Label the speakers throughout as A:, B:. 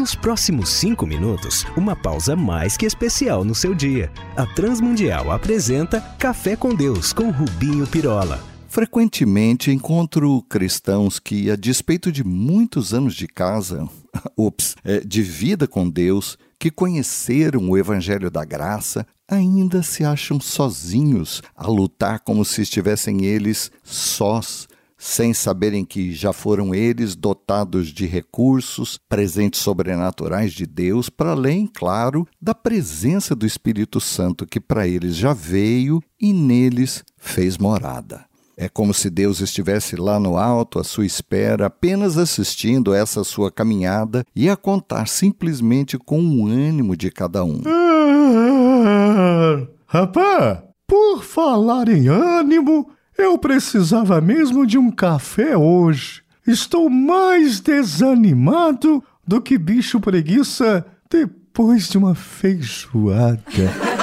A: Nos próximos cinco minutos, uma pausa mais que especial no seu dia. A Transmundial apresenta Café com Deus com Rubinho Pirola.
B: Frequentemente encontro cristãos que, a despeito de muitos anos de casa, ups, é, de vida com Deus, que conheceram o Evangelho da Graça, ainda se acham sozinhos a lutar como se estivessem eles sós sem saberem que já foram eles dotados de recursos, presentes sobrenaturais de Deus, para além, claro, da presença do Espírito Santo que para eles já veio e neles fez morada. É como se Deus estivesse lá no alto à sua espera, apenas assistindo essa sua caminhada e a contar simplesmente com o ânimo de cada um.
C: Ah, rapaz, por falar em ânimo, eu precisava mesmo de um café hoje. Estou mais desanimado do que bicho preguiça depois de uma feijoada.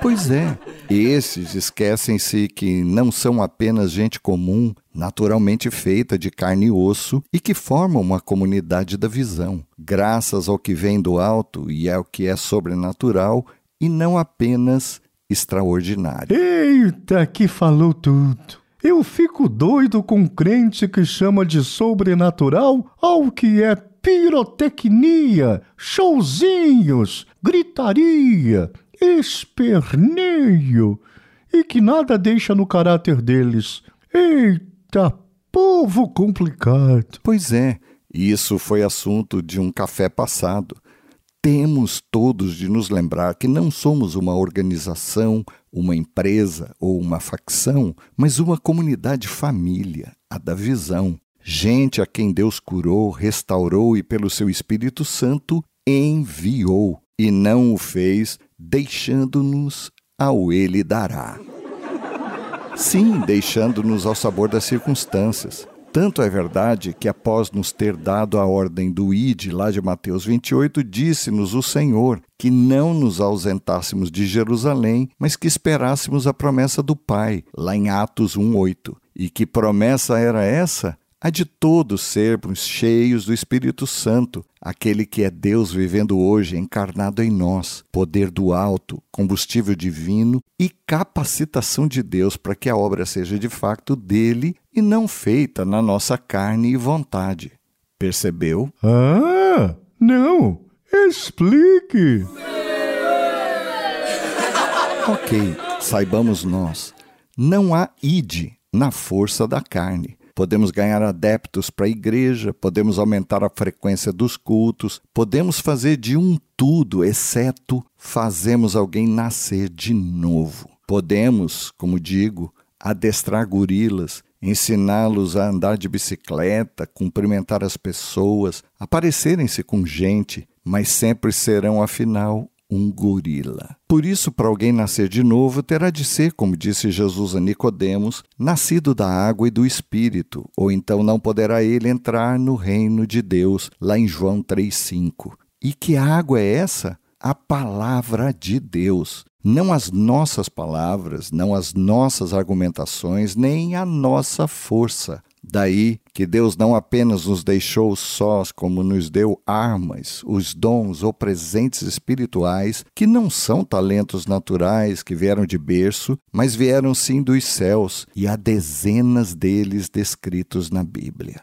B: Pois é, esses esquecem-se que não são apenas gente comum, naturalmente feita de carne e osso e que formam uma comunidade da visão, graças ao que vem do alto e ao que é sobrenatural e não apenas extraordinário.
C: Eita, que falou tudo! Eu fico doido com crente que chama de sobrenatural ao que é pirotecnia, showzinhos, gritaria, esperneio e que nada deixa no caráter deles. Eita, povo complicado.
B: Pois é, isso foi assunto de um café passado temos todos de nos lembrar que não somos uma organização, uma empresa ou uma facção, mas uma comunidade família, a da visão. Gente a quem Deus curou, restaurou e, pelo seu Espírito Santo, enviou, e não o fez deixando-nos ao Ele dará. Sim, deixando-nos ao sabor das circunstâncias. Tanto é verdade que, após nos ter dado a ordem do Ide, lá de Mateus 28, disse-nos o Senhor que não nos ausentássemos de Jerusalém, mas que esperássemos a promessa do Pai, lá em Atos 1,8. E que promessa era essa? A de todos sermos cheios do Espírito Santo, aquele que é Deus vivendo hoje, encarnado em nós, poder do alto, combustível divino e capacitação de Deus para que a obra seja de fato dele e não feita na nossa carne e vontade. Percebeu?
C: Ah, não! Explique!
B: ok, saibamos nós, não há ide na força da carne podemos ganhar adeptos para a igreja, podemos aumentar a frequência dos cultos, podemos fazer de um tudo, exceto fazemos alguém nascer de novo. Podemos, como digo, adestrar gorilas, ensiná-los a andar de bicicleta, cumprimentar as pessoas, aparecerem-se com gente, mas sempre serão, afinal, um gorila. Por isso, para alguém nascer de novo, terá de ser, como disse Jesus a Nicodemos, nascido da água e do Espírito, ou então não poderá ele entrar no reino de Deus, lá em João 3,5. E que água é essa? A palavra de Deus. Não as nossas palavras, não as nossas argumentações, nem a nossa força, Daí que Deus não apenas nos deixou sós, como nos deu armas, os dons ou presentes espirituais, que não são talentos naturais que vieram de berço, mas vieram sim dos céus, e há dezenas deles descritos na Bíblia.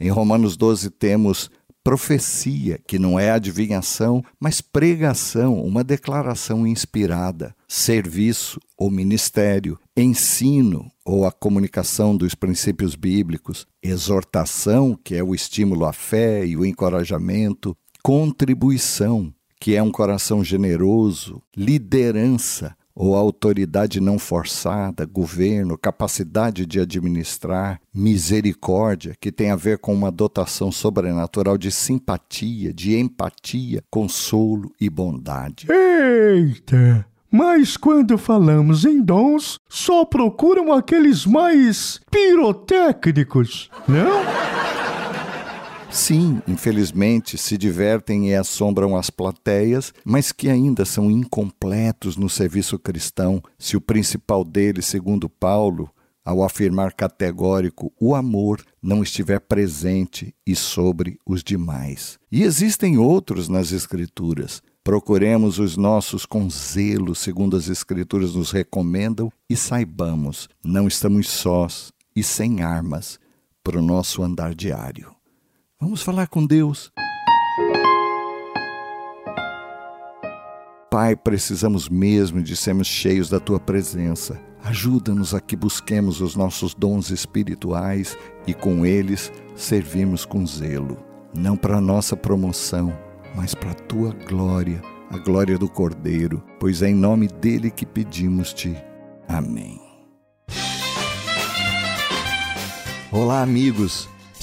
B: Em Romanos 12 temos profecia, que não é adivinhação, mas pregação, uma declaração inspirada, serviço ou ministério, ensino ou a comunicação dos princípios bíblicos, exortação, que é o estímulo à fé e o encorajamento, contribuição, que é um coração generoso, liderança, ou autoridade não forçada, governo, capacidade de administrar, misericórdia, que tem a ver com uma dotação sobrenatural de simpatia, de empatia, consolo e bondade.
C: Eita! Mas quando falamos em dons, só procuram aqueles mais pirotécnicos, não?
B: Sim, infelizmente, se divertem e assombram as plateias, mas que ainda são incompletos no serviço cristão, se o principal deles, segundo Paulo, ao afirmar categórico o amor não estiver presente e sobre os demais. E existem outros nas Escrituras. Procuremos os nossos com zelo, segundo as Escrituras nos recomendam, e saibamos, não estamos sós e sem armas para o nosso andar diário. Vamos falar com Deus. Pai, precisamos mesmo de sermos cheios da tua presença. Ajuda-nos a que busquemos os nossos dons espirituais e com eles servimos com zelo, não para nossa promoção, mas para a tua glória, a glória do Cordeiro, pois é em nome dele que pedimos-te. Amém. Olá, amigos.